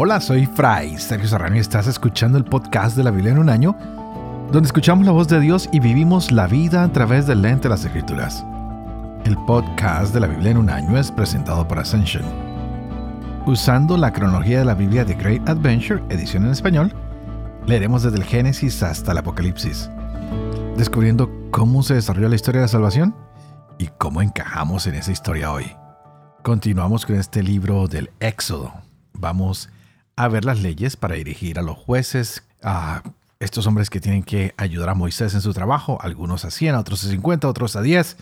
Hola, soy Fray Sergio Serrano y estás escuchando el podcast de la Biblia en un año, donde escuchamos la voz de Dios y vivimos la vida a través del lente de las Escrituras. El podcast de la Biblia en un año es presentado por Ascension. Usando la cronología de la Biblia de Great Adventure, edición en español, leeremos desde el Génesis hasta el Apocalipsis, descubriendo cómo se desarrolló la historia de la salvación y cómo encajamos en esa historia hoy. Continuamos con este libro del Éxodo. Vamos a ver las leyes para dirigir a los jueces, a estos hombres que tienen que ayudar a Moisés en su trabajo, algunos a 100, otros a 50, otros a 10.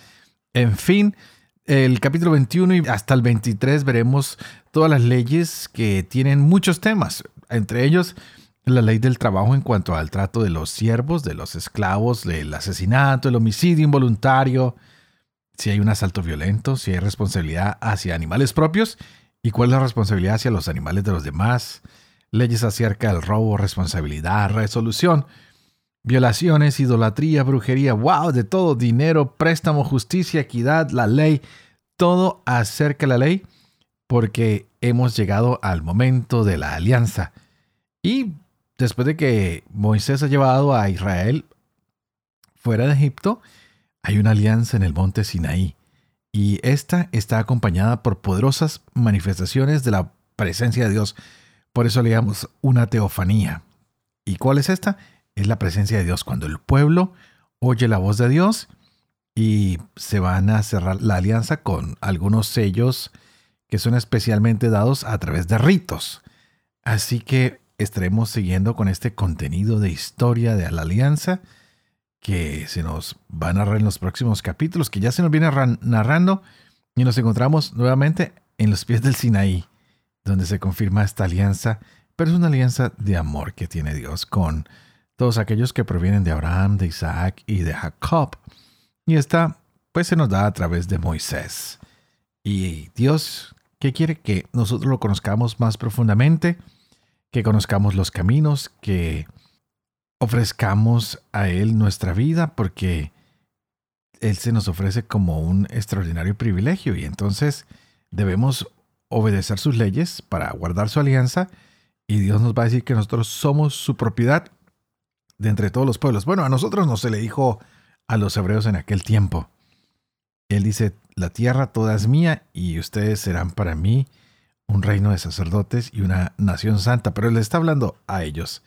En fin, el capítulo 21 y hasta el 23 veremos todas las leyes que tienen muchos temas, entre ellos la ley del trabajo en cuanto al trato de los siervos, de los esclavos, del asesinato, el homicidio involuntario, si hay un asalto violento, si hay responsabilidad hacia animales propios y cuál es la responsabilidad hacia los animales de los demás, leyes acerca del robo, responsabilidad, resolución, violaciones, idolatría, brujería, wow, de todo, dinero, préstamo, justicia, equidad, la ley, todo acerca de la ley, porque hemos llegado al momento de la alianza. Y después de que Moisés ha llevado a Israel fuera de Egipto, hay una alianza en el monte Sinaí y esta está acompañada por poderosas manifestaciones de la presencia de Dios. Por eso le llamamos una teofanía. ¿Y cuál es esta? Es la presencia de Dios cuando el pueblo oye la voz de Dios y se van a cerrar la alianza con algunos sellos que son especialmente dados a través de ritos. Así que estaremos siguiendo con este contenido de historia de la alianza que se nos va a narrar en los próximos capítulos, que ya se nos viene narrando y nos encontramos nuevamente en los pies del Sinaí, donde se confirma esta alianza, pero es una alianza de amor que tiene Dios con todos aquellos que provienen de Abraham, de Isaac y de Jacob. Y esta pues se nos da a través de Moisés. Y Dios, que quiere que nosotros lo conozcamos más profundamente, que conozcamos los caminos, que ofrezcamos a Él nuestra vida porque Él se nos ofrece como un extraordinario privilegio y entonces debemos obedecer sus leyes para guardar su alianza y Dios nos va a decir que nosotros somos su propiedad de entre todos los pueblos. Bueno, a nosotros no se le dijo a los hebreos en aquel tiempo. Él dice, la tierra toda es mía y ustedes serán para mí un reino de sacerdotes y una nación santa, pero le está hablando a ellos.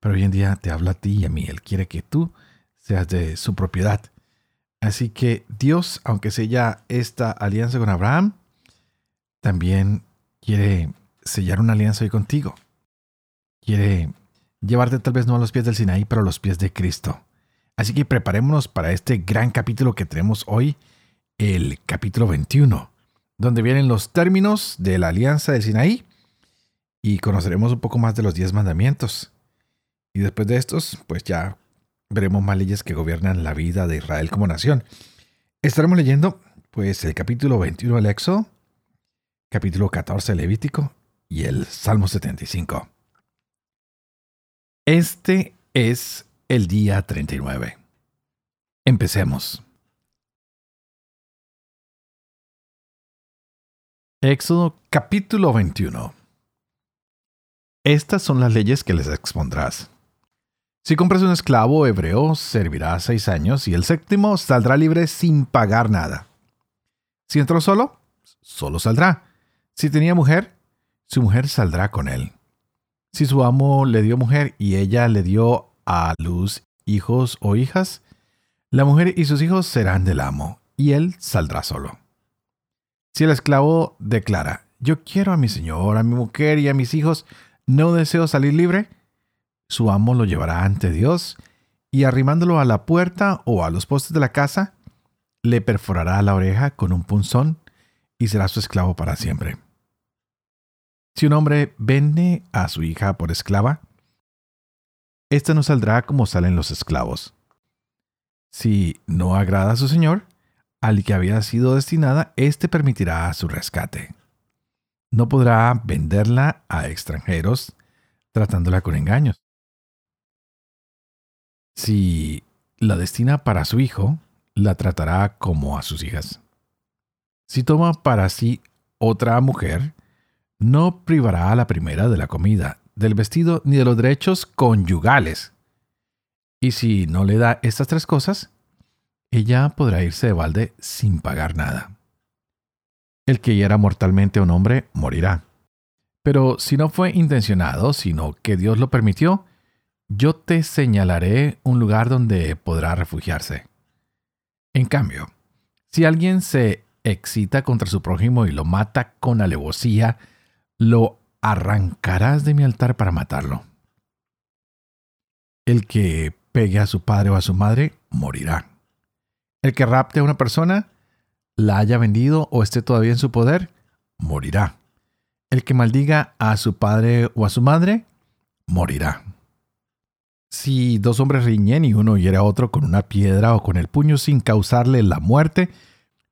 Pero hoy en día te habla a ti y a mí. Él quiere que tú seas de su propiedad. Así que Dios, aunque sella esta alianza con Abraham, también quiere sellar una alianza hoy contigo. Quiere llevarte tal vez no a los pies del Sinaí, pero a los pies de Cristo. Así que preparémonos para este gran capítulo que tenemos hoy, el capítulo 21, donde vienen los términos de la alianza del Sinaí y conoceremos un poco más de los diez mandamientos. Y después de estos, pues ya veremos más leyes que gobiernan la vida de Israel como nación. Estaremos leyendo, pues, el capítulo 21 del Éxodo, capítulo 14 del Levítico y el Salmo 75. Este es el día 39. Empecemos. Éxodo capítulo 21. Estas son las leyes que les expondrás. Si compras un esclavo hebreo, servirá seis años y el séptimo saldrá libre sin pagar nada. Si entró solo, solo saldrá. Si tenía mujer, su mujer saldrá con él. Si su amo le dio mujer y ella le dio a luz hijos o hijas, la mujer y sus hijos serán del amo, y él saldrá solo. Si el esclavo declara, yo quiero a mi señor, a mi mujer y a mis hijos, no deseo salir libre, su amo lo llevará ante Dios y arrimándolo a la puerta o a los postes de la casa, le perforará la oreja con un punzón y será su esclavo para siempre. Si un hombre vende a su hija por esclava, ésta no saldrá como salen los esclavos. Si no agrada a su señor, al que había sido destinada, éste permitirá su rescate. No podrá venderla a extranjeros tratándola con engaños. Si la destina para su hijo, la tratará como a sus hijas. Si toma para sí otra mujer, no privará a la primera de la comida, del vestido ni de los derechos conyugales. Y si no le da estas tres cosas, ella podrá irse de balde sin pagar nada. El que hiera mortalmente a un hombre morirá. Pero si no fue intencionado, sino que Dios lo permitió, yo te señalaré un lugar donde podrá refugiarse. En cambio, si alguien se excita contra su prójimo y lo mata con alevosía, lo arrancarás de mi altar para matarlo. El que pegue a su padre o a su madre morirá. El que rapte a una persona, la haya vendido o esté todavía en su poder, morirá. El que maldiga a su padre o a su madre, morirá. Si dos hombres riñen y uno hiere a otro con una piedra o con el puño sin causarle la muerte,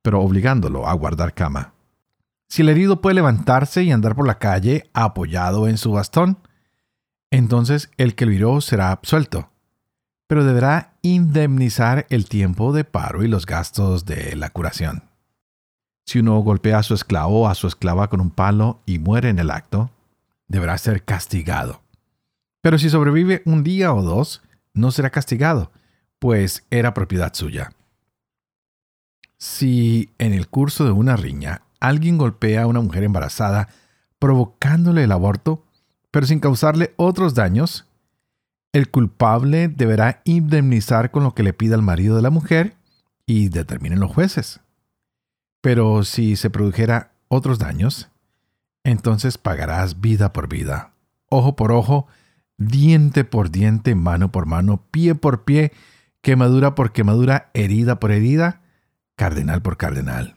pero obligándolo a guardar cama. Si el herido puede levantarse y andar por la calle apoyado en su bastón, entonces el que lo hirió será absuelto, pero deberá indemnizar el tiempo de paro y los gastos de la curación. Si uno golpea a su esclavo o a su esclava con un palo y muere en el acto, deberá ser castigado. Pero si sobrevive un día o dos, no será castigado, pues era propiedad suya. Si en el curso de una riña alguien golpea a una mujer embarazada, provocándole el aborto, pero sin causarle otros daños, el culpable deberá indemnizar con lo que le pida el marido de la mujer y determinen los jueces. Pero si se produjera otros daños, entonces pagarás vida por vida, ojo por ojo, diente por diente, mano por mano, pie por pie, quemadura por quemadura, herida por herida, cardenal por cardenal.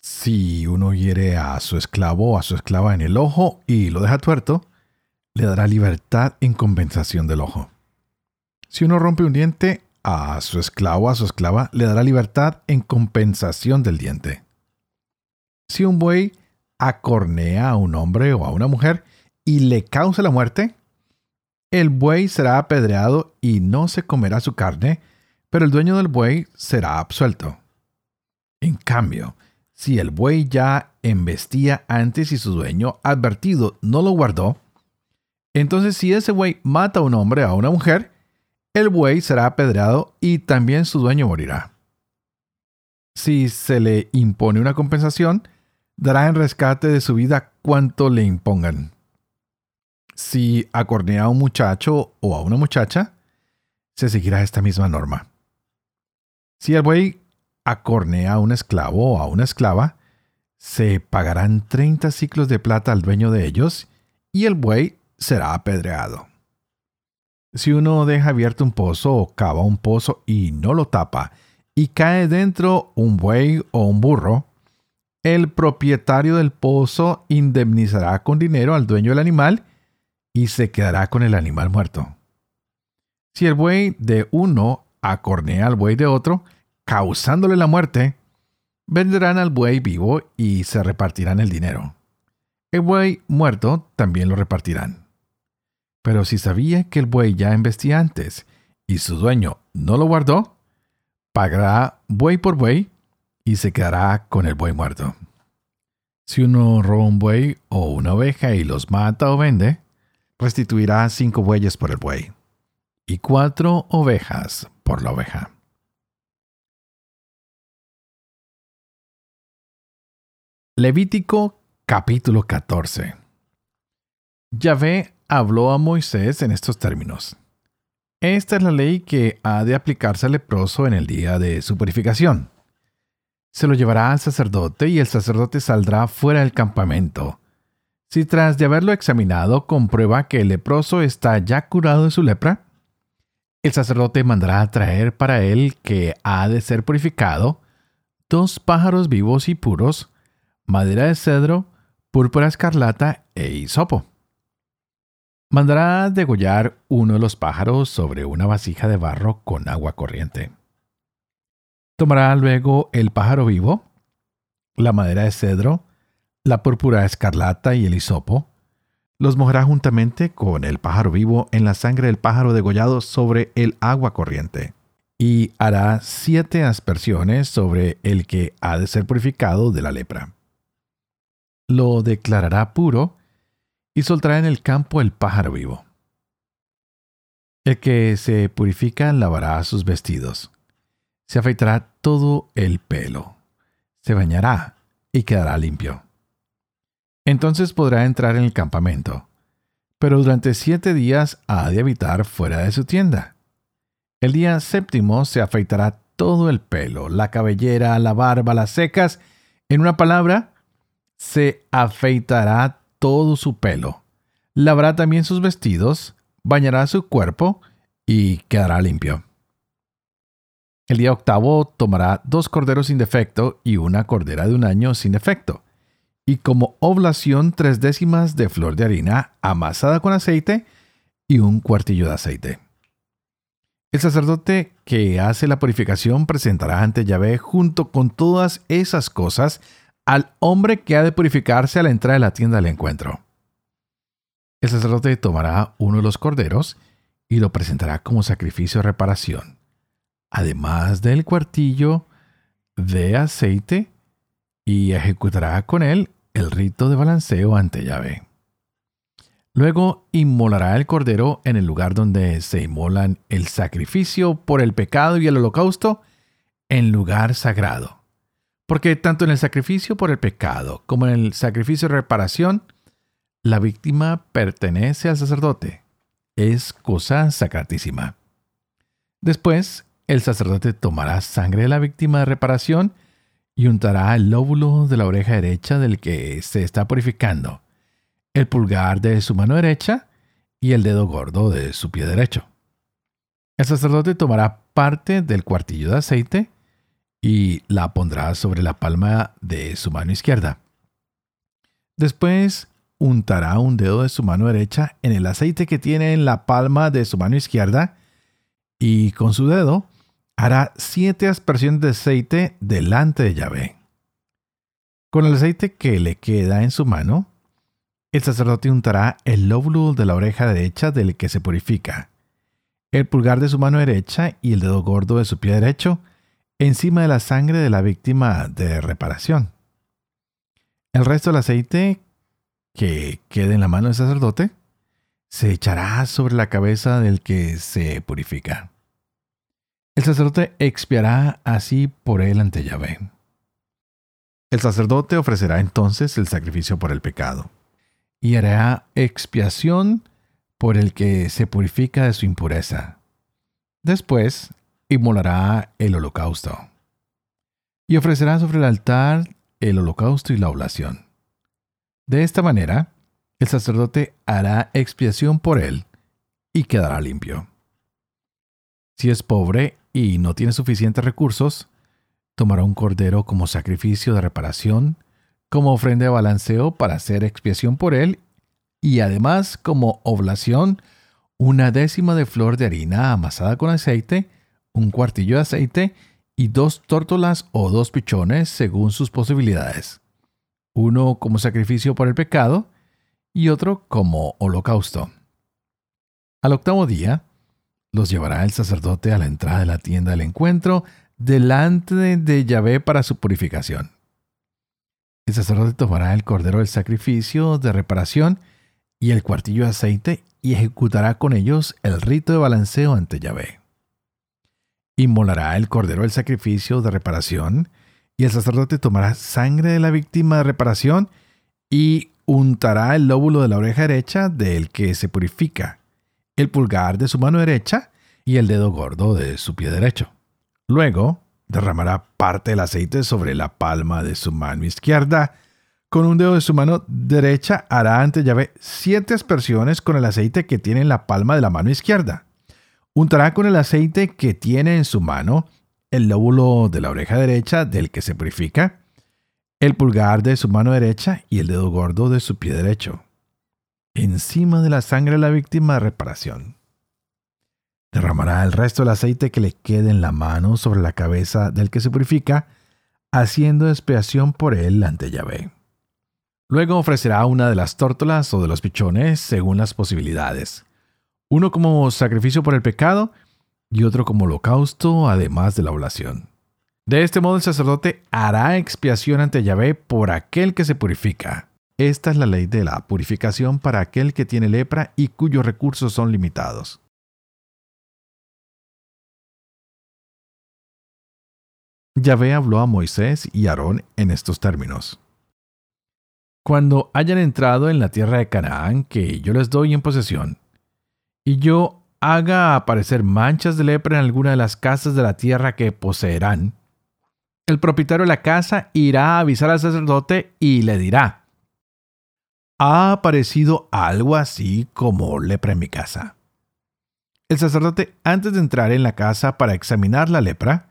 Si uno hiere a su esclavo o a su esclava en el ojo y lo deja tuerto, le dará libertad en compensación del ojo. Si uno rompe un diente, a su esclavo o a su esclava le dará libertad en compensación del diente. Si un buey acornea a un hombre o a una mujer y le causa la muerte, el buey será apedreado y no se comerá su carne, pero el dueño del buey será absuelto. En cambio, si el buey ya embestía antes y su dueño advertido no lo guardó, entonces si ese buey mata a un hombre o a una mujer, el buey será apedreado y también su dueño morirá. Si se le impone una compensación, dará en rescate de su vida cuanto le impongan. Si acornea a un muchacho o a una muchacha, se seguirá esta misma norma. Si el buey acornea a un esclavo o a una esclava, se pagarán 30 ciclos de plata al dueño de ellos y el buey será apedreado. Si uno deja abierto un pozo o cava un pozo y no lo tapa, y cae dentro un buey o un burro, el propietario del pozo indemnizará con dinero al dueño del animal y se quedará con el animal muerto. Si el buey de uno acornea al buey de otro, causándole la muerte, venderán al buey vivo y se repartirán el dinero. El buey muerto también lo repartirán. Pero si sabía que el buey ya embestía antes y su dueño no lo guardó, pagará buey por buey y se quedará con el buey muerto. Si uno roba un buey o una oveja y los mata o vende, restituirá cinco bueyes por el buey y cuatro ovejas por la oveja. Levítico capítulo 14 Yahvé habló a Moisés en estos términos. Esta es la ley que ha de aplicarse al leproso en el día de su purificación. Se lo llevará al sacerdote y el sacerdote saldrá fuera del campamento. Si tras de haberlo examinado comprueba que el leproso está ya curado de su lepra, el sacerdote mandará a traer para él que ha de ser purificado dos pájaros vivos y puros, madera de cedro, púrpura escarlata e hisopo. Mandará degollar uno de los pájaros sobre una vasija de barro con agua corriente. Tomará luego el pájaro vivo, la madera de cedro, la púrpura escarlata y el hisopo, los mojará juntamente con el pájaro vivo en la sangre del pájaro degollado sobre el agua corriente, y hará siete aspersiones sobre el que ha de ser purificado de la lepra. lo declarará puro y soltará en el campo el pájaro vivo. El que se purifica lavará sus vestidos, se afeitará todo el pelo, se bañará y quedará limpio. Entonces podrá entrar en el campamento, pero durante siete días ha de habitar fuera de su tienda. El día séptimo se afeitará todo el pelo, la cabellera, la barba, las secas, en una palabra, se afeitará todo su pelo, lavará también sus vestidos, bañará su cuerpo y quedará limpio. El día octavo tomará dos corderos sin defecto y una cordera de un año sin defecto, y como oblación tres décimas de flor de harina amasada con aceite y un cuartillo de aceite. El sacerdote que hace la purificación presentará ante Yahvé junto con todas esas cosas al hombre que ha de purificarse a la entrada de la tienda del encuentro. El sacerdote tomará uno de los corderos y lo presentará como sacrificio de reparación, además del cuartillo de aceite, y ejecutará con él el rito de balanceo ante Yahvé. Luego inmolará el cordero en el lugar donde se inmolan el sacrificio por el pecado y el holocausto, en lugar sagrado. Porque tanto en el sacrificio por el pecado como en el sacrificio de reparación, la víctima pertenece al sacerdote. Es cosa sacratísima. Después, el sacerdote tomará sangre de la víctima de reparación y untará el lóbulo de la oreja derecha del que se está purificando, el pulgar de su mano derecha y el dedo gordo de su pie derecho. El sacerdote tomará parte del cuartillo de aceite y la pondrá sobre la palma de su mano izquierda. Después untará un dedo de su mano derecha en el aceite que tiene en la palma de su mano izquierda y con su dedo hará siete aspersiones de aceite delante de Yahvé. Con el aceite que le queda en su mano, el sacerdote untará el lóbulo de la oreja derecha del que se purifica, el pulgar de su mano derecha y el dedo gordo de su pie derecho, encima de la sangre de la víctima de reparación. El resto del aceite que quede en la mano del sacerdote se echará sobre la cabeza del que se purifica. El sacerdote expiará así por él ante Yahvé. El sacerdote ofrecerá entonces el sacrificio por el pecado y hará expiación por el que se purifica de su impureza. Después inmolará el holocausto. Y ofrecerá sobre el altar el holocausto y la oblación. De esta manera, el sacerdote hará expiación por él y quedará limpio. Si es pobre y no tiene suficientes recursos, tomará un cordero como sacrificio de reparación, como ofrenda de balanceo para hacer expiación por él y además como oblación una décima de flor de harina amasada con aceite un cuartillo de aceite y dos tórtolas o dos pichones según sus posibilidades, uno como sacrificio por el pecado y otro como holocausto. Al octavo día, los llevará el sacerdote a la entrada de la tienda del encuentro delante de Yahvé para su purificación. El sacerdote tomará el cordero del sacrificio de reparación y el cuartillo de aceite y ejecutará con ellos el rito de balanceo ante Yahvé inmolará el cordero del sacrificio de reparación, y el sacerdote tomará sangre de la víctima de reparación y untará el lóbulo de la oreja derecha del que se purifica, el pulgar de su mano derecha y el dedo gordo de su pie derecho. Luego derramará parte del aceite sobre la palma de su mano izquierda. Con un dedo de su mano derecha hará ante llave siete aspersiones con el aceite que tiene en la palma de la mano izquierda. Untará con el aceite que tiene en su mano el lóbulo de la oreja derecha del que se purifica, el pulgar de su mano derecha y el dedo gordo de su pie derecho, encima de la sangre de la víctima de reparación. Derramará el resto del aceite que le quede en la mano sobre la cabeza del que se purifica, haciendo expiación por él ante Yahvé. Luego ofrecerá una de las tórtolas o de los pichones según las posibilidades uno como sacrificio por el pecado y otro como holocausto, además de la oblación. De este modo el sacerdote hará expiación ante Yahvé por aquel que se purifica, Esta es la ley de la purificación para aquel que tiene lepra y cuyos recursos son limitados. Yahvé habló a Moisés y Aarón en estos términos. Cuando hayan entrado en la tierra de Canaán, que yo les doy en posesión, y yo haga aparecer manchas de lepra en alguna de las casas de la tierra que poseerán, el propietario de la casa irá a avisar al sacerdote y le dirá, ha aparecido algo así como lepra en mi casa. El sacerdote, antes de entrar en la casa para examinar la lepra,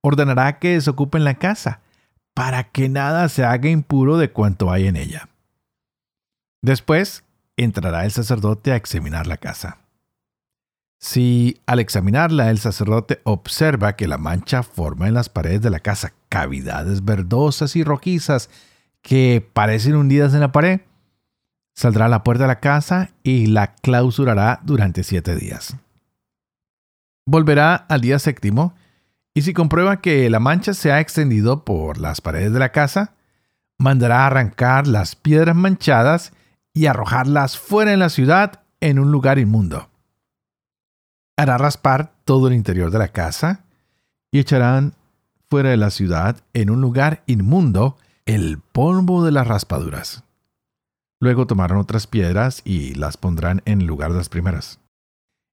ordenará que desocupen la casa, para que nada se haga impuro de cuanto hay en ella. Después entrará el sacerdote a examinar la casa. Si al examinarla el sacerdote observa que la mancha forma en las paredes de la casa cavidades verdosas y rojizas que parecen hundidas en la pared, saldrá a la puerta de la casa y la clausurará durante siete días. Volverá al día séptimo y si comprueba que la mancha se ha extendido por las paredes de la casa, mandará arrancar las piedras manchadas y arrojarlas fuera en la ciudad en un lugar inmundo. Hará raspar todo el interior de la casa y echarán fuera de la ciudad en un lugar inmundo el polvo de las raspaduras. Luego tomarán otras piedras y las pondrán en lugar de las primeras.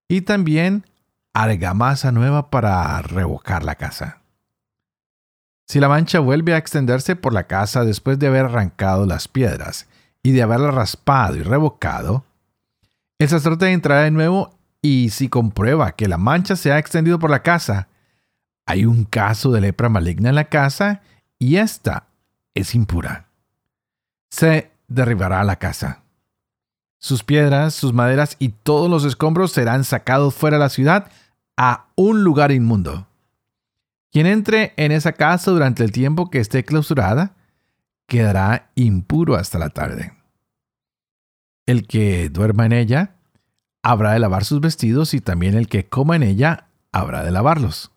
Y también argamasa nueva para revocar la casa. Si la mancha vuelve a extenderse por la casa después de haber arrancado las piedras y de haberla raspado y revocado, el sacerdote entrará de nuevo y si comprueba que la mancha se ha extendido por la casa, hay un caso de lepra maligna en la casa y esta es impura. Se derribará la casa. Sus piedras, sus maderas y todos los escombros serán sacados fuera de la ciudad a un lugar inmundo. Quien entre en esa casa durante el tiempo que esté clausurada, quedará impuro hasta la tarde. El que duerma en ella, habrá de lavar sus vestidos y también el que coma en ella, habrá de lavarlos.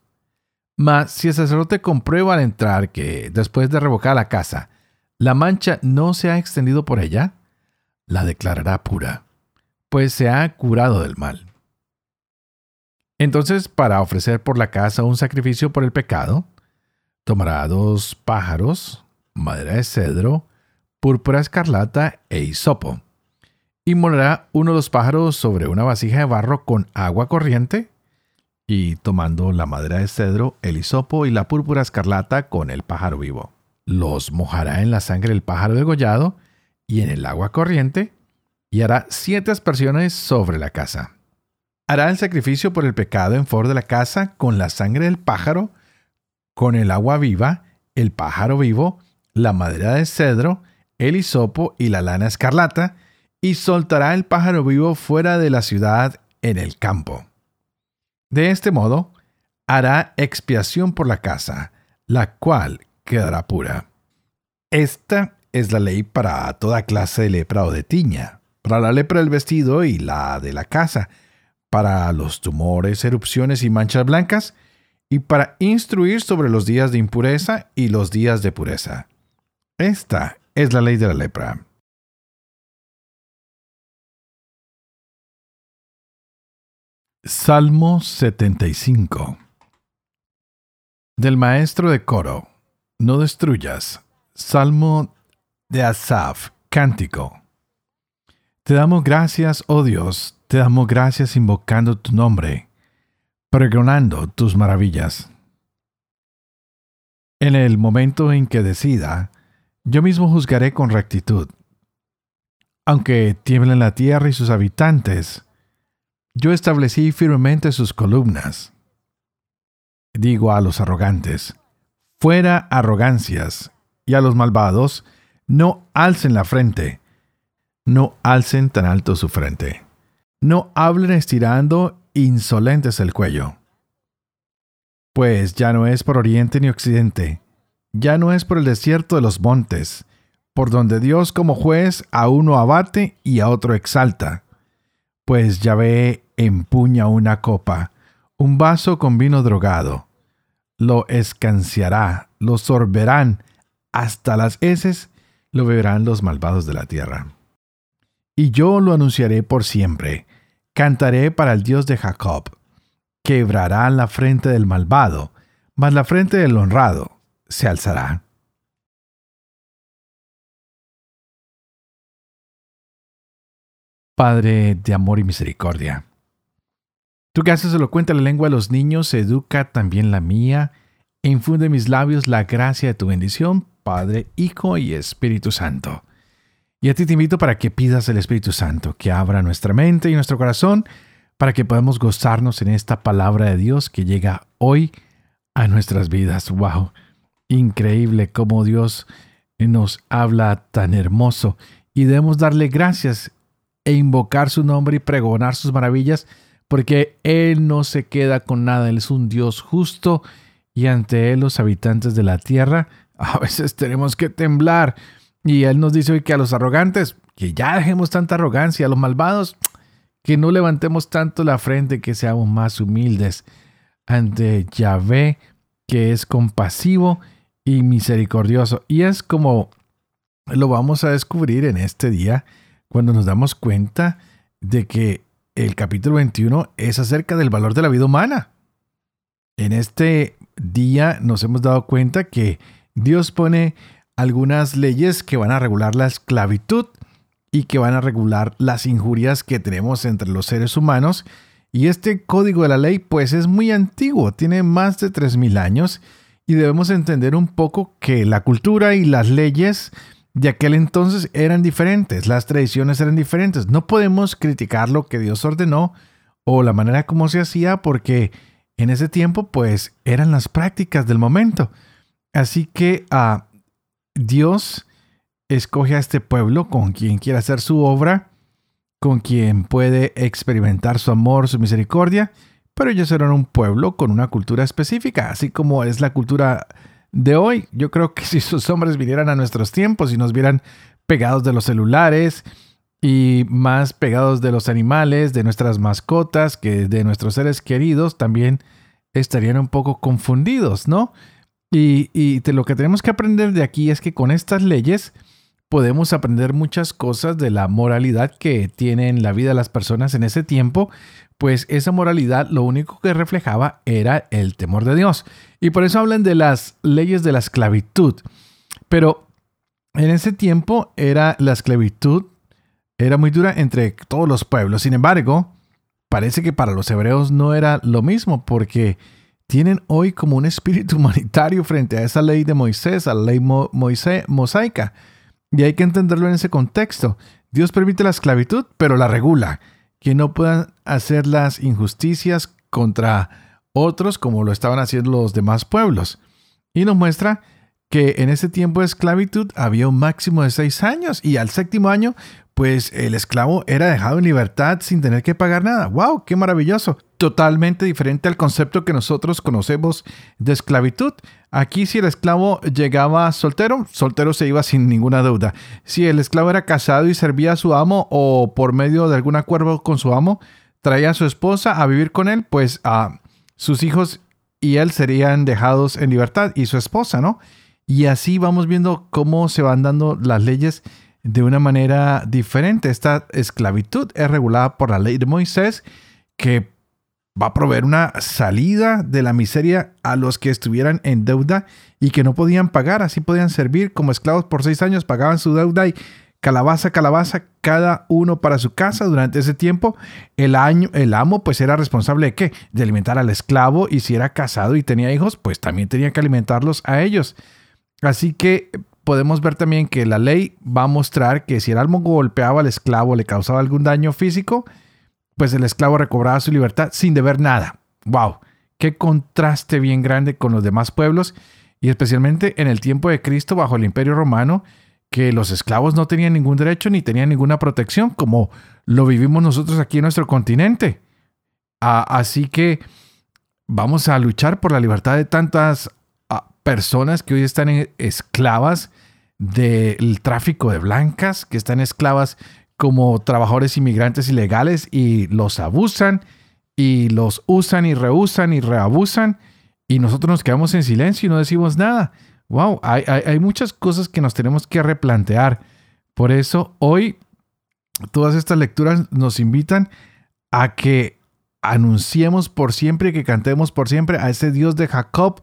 Mas si el sacerdote comprueba al entrar que, después de revocar la casa, la mancha no se ha extendido por ella, la declarará pura, pues se ha curado del mal. Entonces, para ofrecer por la casa un sacrificio por el pecado, tomará dos pájaros, madera de cedro, púrpura escarlata e hisopo, y molerá uno de los pájaros sobre una vasija de barro con agua corriente, y tomando la madera de cedro, el hisopo y la púrpura escarlata con el pájaro vivo. Los mojará en la sangre del pájaro degollado y en el agua corriente, y hará siete aspersiones sobre la casa. Hará el sacrificio por el pecado en favor de la casa con la sangre del pájaro, con el agua viva, el pájaro vivo, la madera de cedro, el hisopo y la lana escarlata, y soltará el pájaro vivo fuera de la ciudad en el campo. De este modo, hará expiación por la casa, la cual quedará pura. Esta es la ley para toda clase de lepra o de tiña, para la lepra del vestido y la de la casa, para los tumores, erupciones y manchas blancas, y para instruir sobre los días de impureza y los días de pureza. Esta es la ley de la lepra. Salmo 75 Del maestro de coro, no destruyas. Salmo de Asaf, cántico. Te damos gracias, oh Dios, te damos gracias invocando tu nombre, pregonando tus maravillas. En el momento en que decida, yo mismo juzgaré con rectitud. Aunque tiemblen la tierra y sus habitantes, yo establecí firmemente sus columnas. Digo a los arrogantes, fuera arrogancias, y a los malvados, no alcen la frente, no alcen tan alto su frente no hablen estirando insolentes el cuello. Pues ya no es por oriente ni occidente, ya no es por el desierto de los montes, por donde Dios como juez a uno abate y a otro exalta. Pues Yahvé empuña una copa, un vaso con vino drogado. Lo escanciará, lo sorberán hasta las heces lo beberán los malvados de la tierra. Y yo lo anunciaré por siempre, cantaré para el Dios de Jacob. Quebrará la frente del malvado, mas la frente del honrado se alzará. Padre de amor y misericordia. Tú que haces elocuente la lengua de los niños, educa también la mía, e infunde en mis labios la gracia de tu bendición, Padre, Hijo y Espíritu Santo. Y a ti te invito para que pidas el Espíritu Santo, que abra nuestra mente y nuestro corazón, para que podamos gozarnos en esta palabra de Dios que llega hoy a nuestras vidas. ¡Wow! Increíble cómo Dios nos habla tan hermoso y debemos darle gracias e invocar su nombre y pregonar sus maravillas, porque Él no se queda con nada, Él es un Dios justo y ante Él los habitantes de la tierra a veces tenemos que temblar. Y Él nos dice hoy que a los arrogantes, que ya dejemos tanta arrogancia, a los malvados, que no levantemos tanto la frente, que seamos más humildes ante Yahvé, que es compasivo y misericordioso. Y es como lo vamos a descubrir en este día cuando nos damos cuenta de que el capítulo 21 es acerca del valor de la vida humana. En este día nos hemos dado cuenta que Dios pone algunas leyes que van a regular la esclavitud y que van a regular las injurias que tenemos entre los seres humanos. Y este código de la ley pues es muy antiguo, tiene más de 3.000 años y debemos entender un poco que la cultura y las leyes de aquel entonces eran diferentes, las tradiciones eran diferentes. No podemos criticar lo que Dios ordenó o la manera como se hacía porque en ese tiempo pues eran las prácticas del momento. Así que ah, Dios escoge a este pueblo con quien quiere hacer su obra, con quien puede experimentar su amor, su misericordia, pero ellos eran un pueblo con una cultura específica, así como es la cultura de hoy. Yo creo que si sus hombres vinieran a nuestros tiempos y nos vieran pegados de los celulares y más pegados de los animales, de nuestras mascotas, que de nuestros seres queridos, también estarían un poco confundidos, ¿no? Y, lo que tenemos que aprender de aquí es que con estas leyes podemos aprender muchas cosas de la moralidad que tienen la vida las personas en ese tiempo, pues esa moralidad lo único que reflejaba era el temor de Dios. Y por eso hablan de las leyes de la esclavitud. Pero en ese tiempo era la esclavitud era muy dura entre todos los pueblos. Sin embargo, parece que para los hebreos no era lo mismo porque tienen hoy como un espíritu humanitario frente a esa ley de Moisés, a la ley mosaica. Y hay que entenderlo en ese contexto. Dios permite la esclavitud, pero la regula que no puedan hacer las injusticias contra otros como lo estaban haciendo los demás pueblos. Y nos muestra que en ese tiempo de esclavitud había un máximo de seis años y al séptimo año pues el esclavo era dejado en libertad sin tener que pagar nada. ¡Wow! ¡Qué maravilloso! Totalmente diferente al concepto que nosotros conocemos de esclavitud. Aquí si el esclavo llegaba soltero, soltero se iba sin ninguna deuda. Si el esclavo era casado y servía a su amo o por medio de algún acuerdo con su amo, traía a su esposa a vivir con él, pues a sus hijos y él serían dejados en libertad y su esposa, ¿no? Y así vamos viendo cómo se van dando las leyes de una manera diferente. Esta esclavitud es regulada por la ley de Moisés que va a proveer una salida de la miseria a los que estuvieran en deuda y que no podían pagar. Así podían servir como esclavos por seis años, pagaban su deuda y calabaza, calabaza, cada uno para su casa. Durante ese tiempo, el, año, el amo pues era responsable de qué? De alimentar al esclavo y si era casado y tenía hijos, pues también tenía que alimentarlos a ellos. Así que podemos ver también que la ley va a mostrar que si el amo golpeaba al esclavo, le causaba algún daño físico, pues el esclavo recobraba su libertad sin deber nada. ¡Wow! Qué contraste bien grande con los demás pueblos y especialmente en el tiempo de Cristo bajo el imperio romano, que los esclavos no tenían ningún derecho ni tenían ninguna protección, como lo vivimos nosotros aquí en nuestro continente. así que vamos a luchar por la libertad de tantas personas que hoy están esclavas del tráfico de blancas, que están esclavas como trabajadores inmigrantes ilegales y los abusan y los usan y reusan y reabusan y nosotros nos quedamos en silencio y no decimos nada. wow, hay, hay, muchas cosas que nos tenemos que replantear. Por eso hoy todas estas lecturas nos invitan a que anunciemos por siempre, que cantemos por siempre a ese Dios de Jacob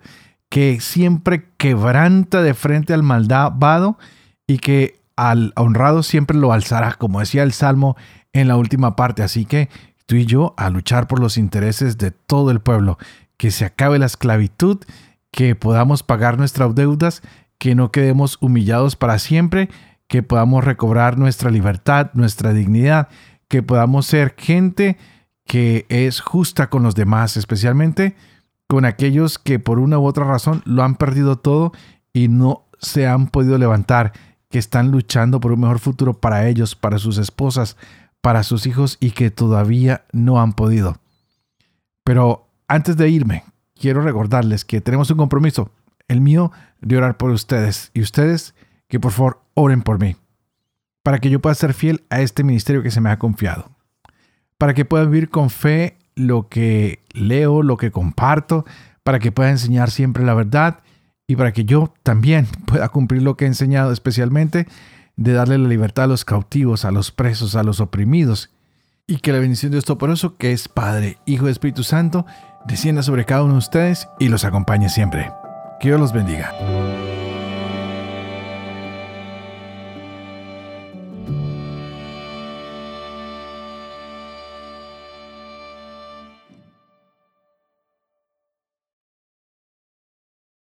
que siempre quebranta de frente al malvado y que al honrado siempre lo alzará, como decía el Salmo en la última parte. Así que tú y yo a luchar por los intereses de todo el pueblo, que se acabe la esclavitud, que podamos pagar nuestras deudas, que no quedemos humillados para siempre, que podamos recobrar nuestra libertad, nuestra dignidad, que podamos ser gente que es justa con los demás, especialmente con aquellos que por una u otra razón lo han perdido todo y no se han podido levantar, que están luchando por un mejor futuro para ellos, para sus esposas, para sus hijos y que todavía no han podido. Pero antes de irme, quiero recordarles que tenemos un compromiso, el mío, de orar por ustedes y ustedes que por favor oren por mí, para que yo pueda ser fiel a este ministerio que se me ha confiado, para que pueda vivir con fe lo que leo, lo que comparto, para que pueda enseñar siempre la verdad y para que yo también pueda cumplir lo que he enseñado especialmente de darle la libertad a los cautivos, a los presos, a los oprimidos y que la bendición de Dios Todopoderoso, que es Padre, Hijo y Espíritu Santo, descienda sobre cada uno de ustedes y los acompañe siempre. Que Dios los bendiga.